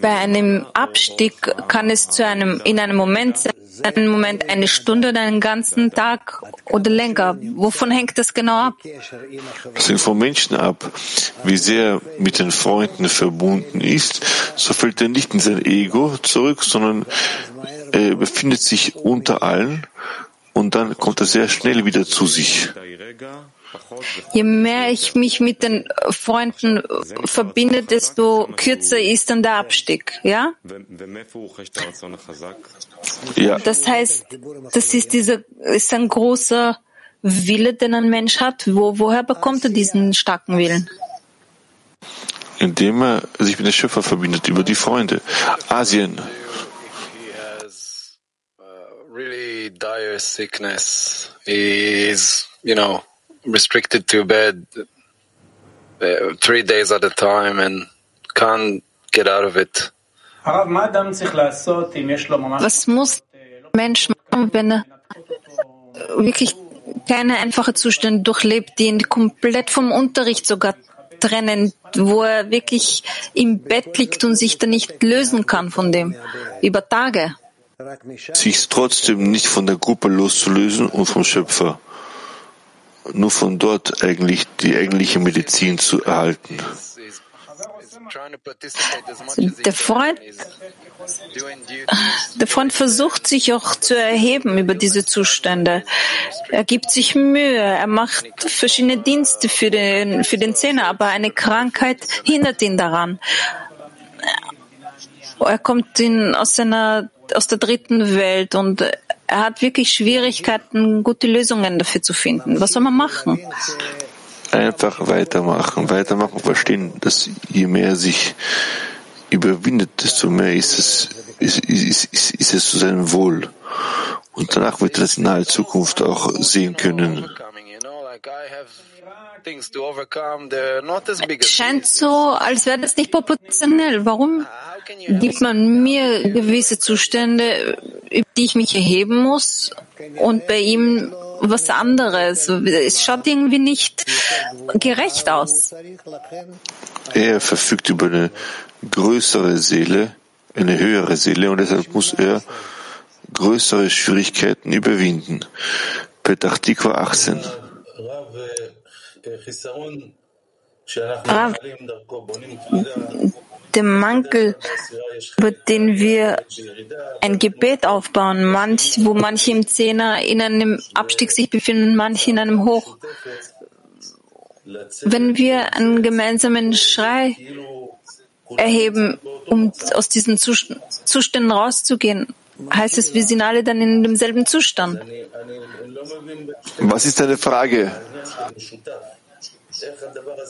bei einem Abstieg kann es zu einem, in einem Moment sein, einen Moment, eine Stunde oder einen ganzen Tag oder länger. Wovon hängt das genau ab? Das hängt vom Menschen ab. Wie sehr mit den Freunden verbunden ist, so fällt er nicht in sein Ego zurück, sondern er befindet sich unter allen und dann kommt er sehr schnell wieder zu sich. Je mehr ich mich mit den Freunden verbinde, desto kürzer ist dann der Abstieg, ja? Ja, Das heißt, das ist dieser, ist ein großer Wille, den ein Mensch hat. Wo, woher bekommt er diesen starken Willen? indem er sich mit dem Schöpfer verbindet über die Freunde. Asien. really dire sickness. He is, you know, restricted to bed uh, three days at a time and can't get out of it. Was muss ein Mensch machen, wenn er wirklich keine einfache Zustände durchlebt, die ihn komplett vom Unterricht sogar trennen, wo er wirklich im Bett liegt und sich da nicht lösen kann von dem über Tage? Sich trotzdem nicht von der Gruppe loszulösen und vom Schöpfer. Nur von dort eigentlich die eigentliche Medizin zu erhalten. Der Freund, der Freund versucht sich auch zu erheben über diese Zustände. Er gibt sich Mühe, er macht verschiedene Dienste für den, für den Zehner, aber eine Krankheit hindert ihn daran. Er kommt in, aus seiner, aus der dritten Welt und er hat wirklich Schwierigkeiten, gute Lösungen dafür zu finden. Was soll man machen? Einfach weitermachen, weitermachen, verstehen, dass je mehr sich überwindet, desto mehr ist es, ist, ist, ist, ist es zu seinem Wohl. Und danach wird er das in naher Zukunft auch sehen können. Es scheint so, als wäre das nicht proportionell. Warum gibt man mir gewisse Zustände, über die ich mich erheben muss, und bei ihm was anderes? Es schaut irgendwie nicht gerecht aus. Er verfügt über eine größere Seele, eine höhere Seele, und deshalb muss er größere Schwierigkeiten überwinden. Petach Tikva 18. Rav, der Mangel, über den wir ein Gebet aufbauen, manch, wo manche im Zehner in einem Abstieg sich befinden, manche in einem Hoch. Wenn wir einen gemeinsamen Schrei erheben, um aus diesen Zuständen rauszugehen, heißt es, wir sind alle dann in demselben Zustand. Was ist deine Frage?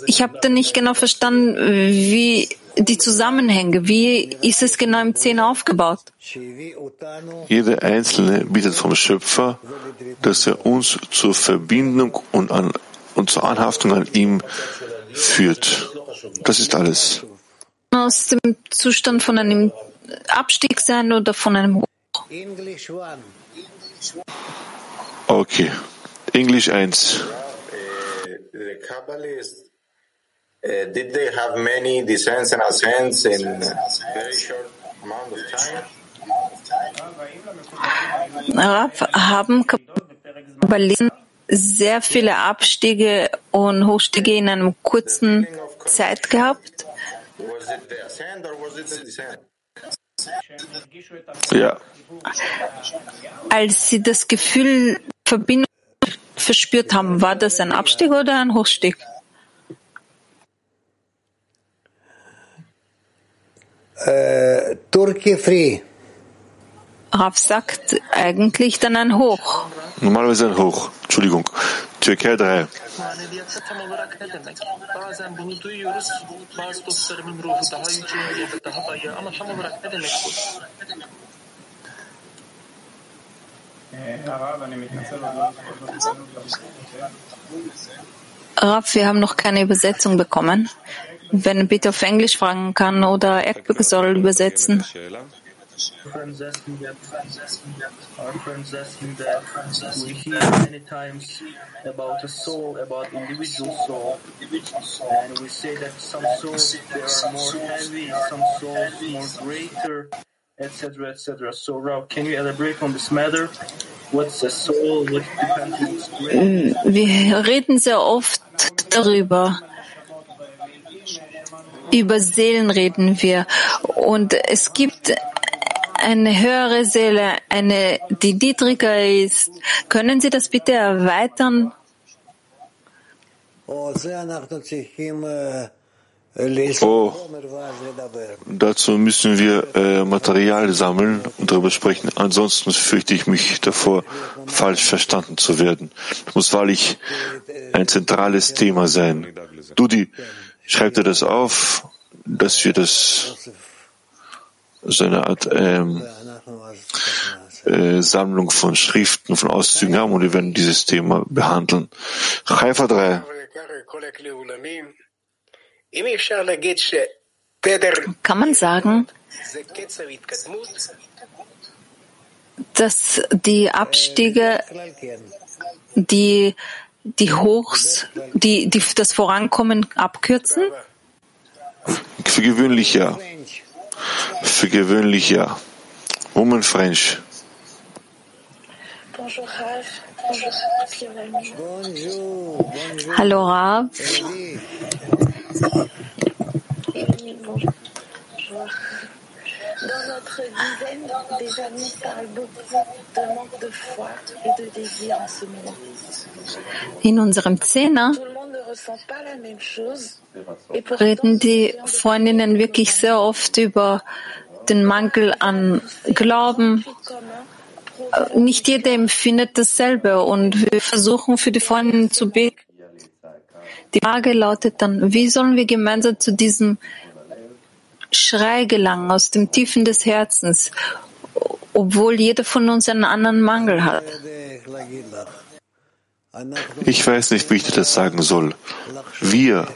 Ich habe da nicht genau verstanden, wie die Zusammenhänge, wie ist es genau im Zehn aufgebaut? Jeder Einzelne bittet vom Schöpfer, dass er uns zur Verbindung und, an, und zur Anhaftung an ihm führt. Das ist alles. Aus dem Zustand von einem Abstieg sein oder von einem Hoch? Okay. Englisch 1. The Kabbalists, uh, did they have many descents and ascents in a very short amount of time? Rav, haben Kabbalisten sehr viele Abstiege und Hochstiege in einem kurzen Zeit gehabt? Ja. Als Sie das Gefühl Verbindung verspürt haben, war das ein Abstieg oder ein Hochstieg? Äh, Turkey Free. Rav sagt eigentlich dann ein Hoch. Normalerweise ein Hoch. Entschuldigung. Türkei 3. Maneviyata tam olarak ne demek? Bazen bunu duyuyoruz. Bazı dostlarımın ruhu daha yüce ya da daha bayı ama tam olarak ne demek bu? Rav, wir haben noch keine Übersetzung bekommen. Wenn bitte auf Englisch fragen kann oder Eckbück soll übersetzen. Asking that, friends asking that we hear many times about a soul, about individual soul, and we say that some souls they are more heavy, some souls more greater, etc., etc. So, Rav, can you elaborate on this matter? What's a soul? What depends on? Wir reden sehr oft darüber. Über Seelen reden wir. Und es gibt eine höhere Seele, eine, die niedriger ist. Können Sie das bitte erweitern? Oh, dazu müssen wir äh, Material sammeln und darüber sprechen. Ansonsten fürchte ich mich davor, falsch verstanden zu werden. Das muss wahrlich ein zentrales Thema sein. Dudi, schreibt er das auf, dass wir das so eine Art ähm, äh, Sammlung von Schriften, von Auszügen haben und wir werden dieses Thema behandeln. Haifa 3. Kann man sagen, dass die Abstiege, die, die Hochs, die, die das Vorankommen abkürzen? Für gewöhnlich ja. Für gewöhnlich ja. Woman French. Bonjour Rav. Bonjour Bonjour, bonjour. Hallo Rav. Bonjour. Dans notre dizaine, des amis parlent beaucoup de manque de foi et de désir en ce moment. In unserem Zehner ne reden die Freundinnen wirklich sehr oft über den Mangel an Glauben commun nicht jeder empfindet dasselbe und wir versuchen für die Freundin zu beten. Die Frage lautet dann, wie sollen wir gemeinsam zu diesem Schrei gelangen aus dem Tiefen des Herzens, obwohl jeder von uns einen anderen Mangel hat? Ich weiß nicht, wie ich dir das sagen soll. Wir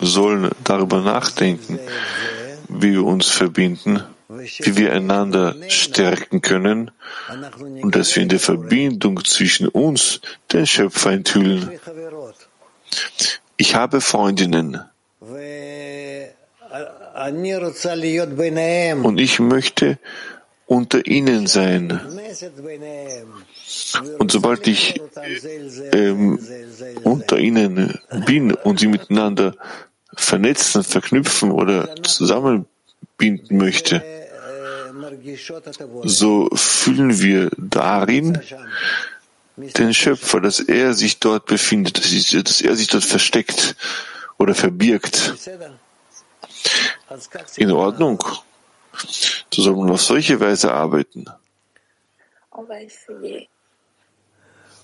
sollen darüber nachdenken, wie wir uns verbinden, wie wir einander stärken können und dass wir in der Verbindung zwischen uns den Schöpfer enthüllen. Ich habe Freundinnen und ich möchte unter ihnen sein. Und sobald ich ähm, unter ihnen bin und sie miteinander vernetzen, verknüpfen oder zusammenbinden möchte, so fühlen wir darin den Schöpfer, dass er sich dort befindet, dass er sich dort versteckt oder verbirgt. In Ordnung. Soll man auf solche Weise arbeiten.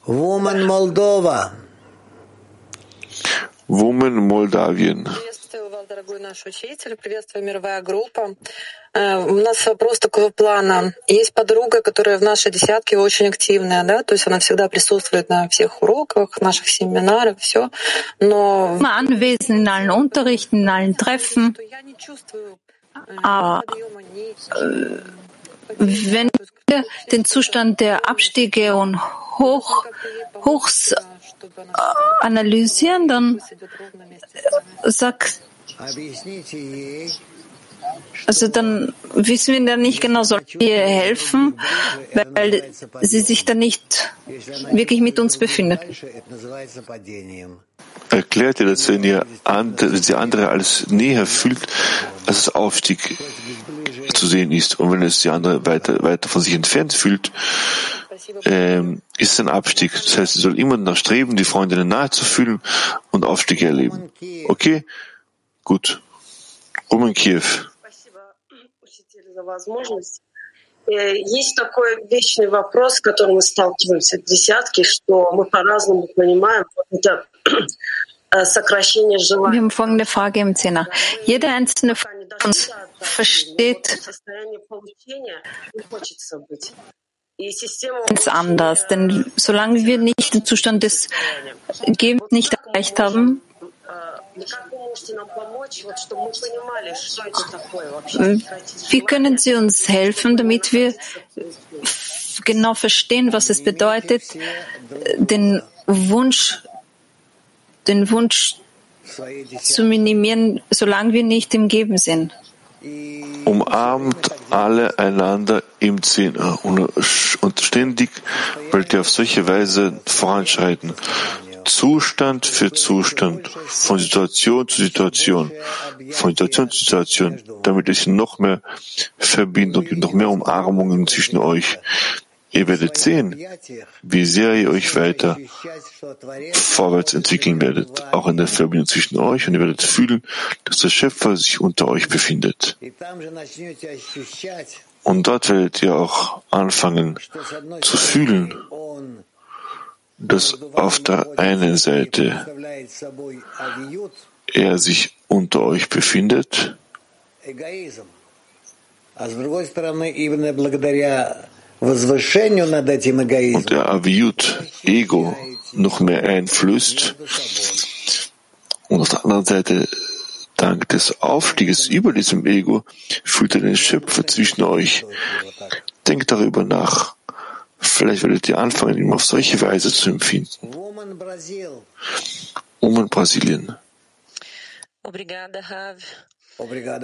Woman Moldova. Woman Moldawien. дорогой наш учитель, приветствую мировая группа. У нас вопрос такого плана. Есть подруга, которая в нашей десятке очень активная, да, то есть она всегда присутствует на всех уроках, наших семинарах, все. Но... Anwesend in allen Unterrichten, in allen Treffen. Aber äh, wenn wir den Zustand der Abstiege und Hoch, Hochs analysieren, dann sagt also dann wissen wir dann nicht genau, soll wir helfen, weil sie sich dann nicht wirklich mit uns befindet. Erklärt ihr, dass wenn ihr die andere als näher fühlt, als es Aufstieg zu sehen ist. Und wenn es die andere weiter, weiter von sich entfernt fühlt, ähm, ist es ein Abstieg. Das heißt, sie soll immer danach streben, die Freundinnen nahe zu fühlen und Aufstiege erleben. Okay? Gut. Roman Kiew. Есть такой вечный вопрос, с которым мы сталкиваемся в десятке, что мы по-разному понимаем вот это сокращение желания. Wir haben folgende Frage im Zehner. Jeder einzelne von uns versteht ganz anders, denn solange wir nicht den Zustand des Gebens nicht erreicht haben, wie können Sie uns helfen, damit wir genau verstehen, was es bedeutet, den Wunsch, den Wunsch zu minimieren, solange wir nicht im Geben sind? Umarmt alle einander im Zehner und ständig wollt ihr auf solche Weise voranschreiten. Zustand für Zustand, von Situation zu Situation, von Situation zu Situation, damit es noch mehr Verbindung gibt, noch mehr Umarmungen zwischen euch. Ihr werdet sehen, wie sehr ihr euch weiter vorwärts entwickeln werdet, auch in der Verbindung zwischen euch, und ihr werdet fühlen, dass der Schöpfer sich unter euch befindet. Und dort werdet ihr auch anfangen zu fühlen, dass auf der einen Seite er sich unter euch befindet und der Aviut, Ego, noch mehr einflößt und auf der anderen Seite dank des Aufstieges über diesem Ego fühlt er den Schöpfer zwischen euch. Denkt darüber nach. Vielleicht werdet ihr anfangen, ihn auf solche Weise zu empfinden. Woman Brasilien. Obrigada, Rav.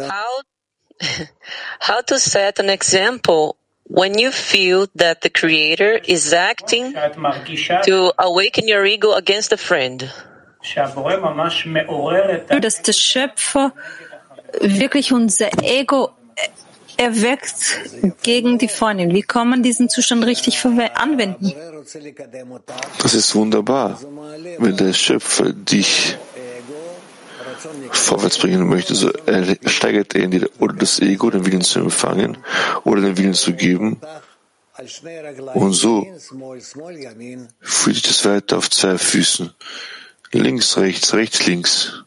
How, how to set an example when you feel that the Creator is acting to awaken your ego against a friend? Dass der Schöpfer wirklich unser Ego erweckt gegen die Freundin. Wie kann man diesen Zustand richtig anwenden? Das ist wunderbar. Wenn der Schöpfer dich vorwärts bringen möchte, so steigert er in dir oder das Ego, den Willen zu empfangen oder den Willen zu geben, Und so führt sich das weiter auf zwei Füßen. Links, rechts, rechts, links.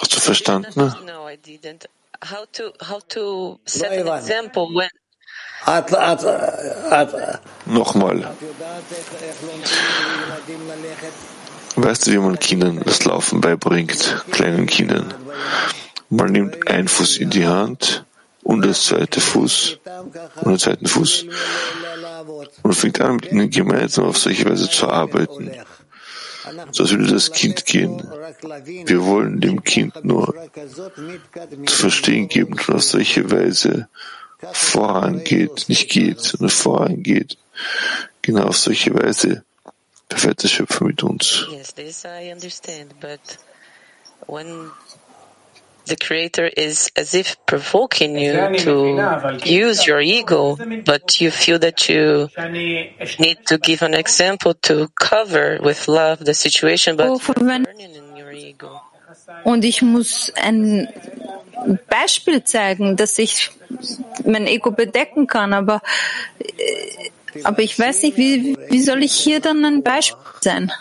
Hast du verstanden? No, I didn't. How to how to set an example when Nochmal. Weißt du, wie man Kindern das Laufen beibringt, kleinen Kindern? Man nimmt einen Fuß in die Hand und das zweite Fuß und den zweiten Fuß und fängt an, mit ihnen gemeinsam auf solche Weise zu arbeiten. So als würde das Kind gehen. Wir wollen dem Kind nur zu verstehen geben, dass auf solche Weise vorangeht, nicht geht, sondern vorangeht. Genau auf solche Weise befährt der Schöpfer mit uns. yes, this I understand, but when the creator is as if provoking you to use your ego, but you feel that you need to give an example to cover with love the situation, but Oh, burning in your ego. Und ich muss ein Beispiel zeigen, dass ich mein Ego bedecken kann, aber, äh, aber ich weiß nicht, wie, wie soll ich hier dann ein Beispiel sein?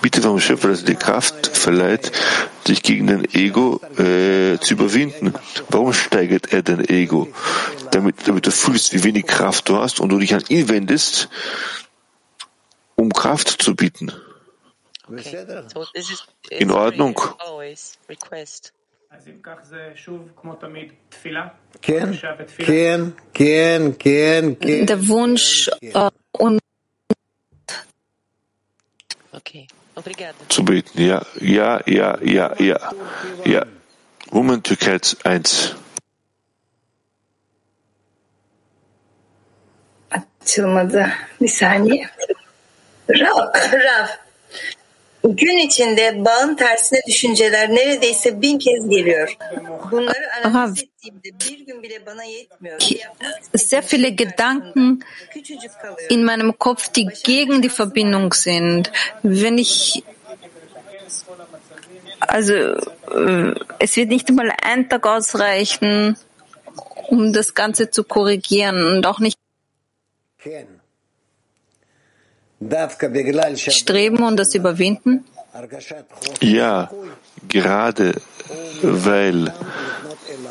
Bitte vom Schöpfer, dass er die Kraft verleiht, dich gegen dein Ego äh, zu überwinden. Warum steigert er dein Ego? Damit, damit du fühlst, wie wenig Kraft du hast und du dich an ihn wendest, um Kraft zu bieten. So this is In Ordnung. always request. אז אם כך זה שוב כמו תמיד תפילה. כן, בבקשה, בתפילה. כן, כן, כן, כן. Der Wunsch äh, und Okay. Obrigada. Zu beten. Ja, ja, ja, ja, ja. Ja. Woman Türkei 1. Açılmadı. Bir saniye. Raf, Raf. Gün içinde bağın tersine düşünceler neredeyse bin kez geliyor. Bunları analiz ettiğimde bir gün bile bana yetmiyor. sehr viele Gedanken in meinem Kopf, die gegen die Verbindung sind. Wenn ich also äh, es wird nicht einmal ein Tag ausreichen, um das Ganze zu korrigieren und auch nicht כן. Streben und das Überwinden? Ja, gerade weil,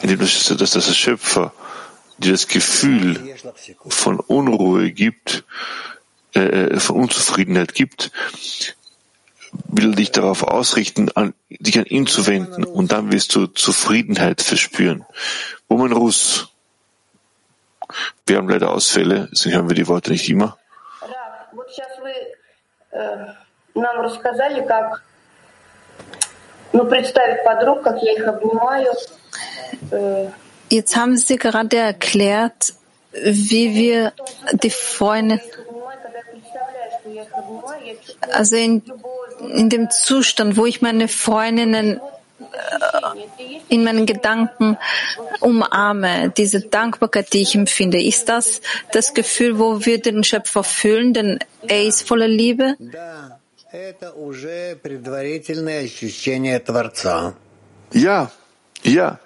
indem du dass das Schöpfer dir das Gefühl von Unruhe gibt, äh, äh, von Unzufriedenheit gibt, will dich darauf ausrichten, an, dich an ihn zu wenden und dann wirst du Zufriedenheit verspüren. Woman Rus. Wir haben leider Ausfälle, deswegen hören wir die Worte nicht immer. нам рассказали, как ну, представить подруг, как я их обнимаю. Э, Jetzt haben Sie gerade erklärt, wie wir die Freunde, когда я представляю, что я их обнимаю, я чувствую also in, in dem Zustand, wo ich meine Freundinnen äh, in meinen Gedanken umarme, diese Dankbarkeit, die ich empfinde, ist das das Gefühl, wo wir den Schöpfer fühlen, denn er ist voller Liebe? Ja, ja,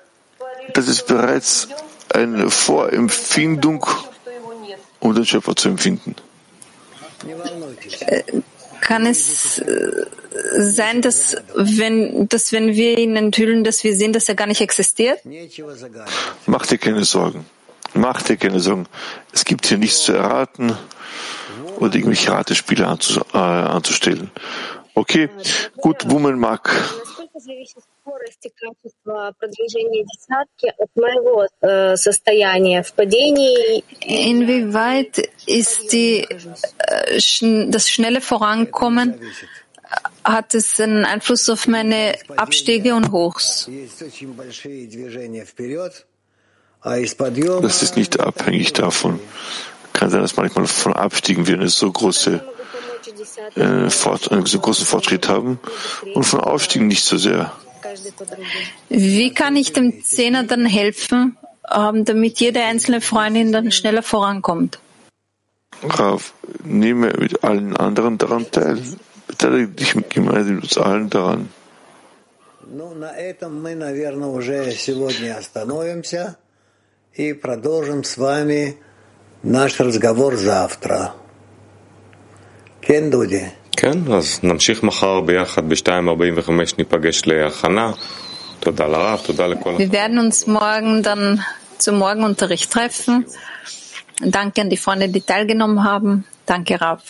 das ist bereits eine Vorempfindung, um den Schöpfer zu empfinden. Kann es äh, sein, dass wenn, dass wenn wir ihn enthüllen, dass wir sehen, dass er gar nicht existiert? Mach dir keine Sorgen. Mach dir keine Sorgen. Es gibt hier nichts zu erraten oder irgendwelche Ratespiele äh, anzustellen. Okay, gut Woman Mark. Inwieweit ist die, э, das schnelle Vorankommen äh, hat es einen Einfluss auf meine Abstiege und Hochs? Das ist nicht abhängig davon. Kann sein, dass manchmal von Abstiegen wir eine so große äh, Fort, einen so großen Fortschritt haben und von Aufstiegen nicht so sehr. Wie kann ich dem Zehner dann helfen, ähm, damit jede einzelne Freundin dann schneller vorankommt? Rav, nehme mit allen anderen daran teil. Beteilige dich gemeinsam mit uns allen daran. Ну, на этом мы, наверное, уже сегодня остановимся и продолжим с вами наш разговор завтра. כן, דודי. כן, אז נמשיך מחר ביחד ב-2.45 ניפגש להכנה. תודה לרב, תודה לכל... Wir werden uns morgen dann zum Morgenunterricht treffen. Danke an die Freunde, die teilgenommen haben. Danke, Rav.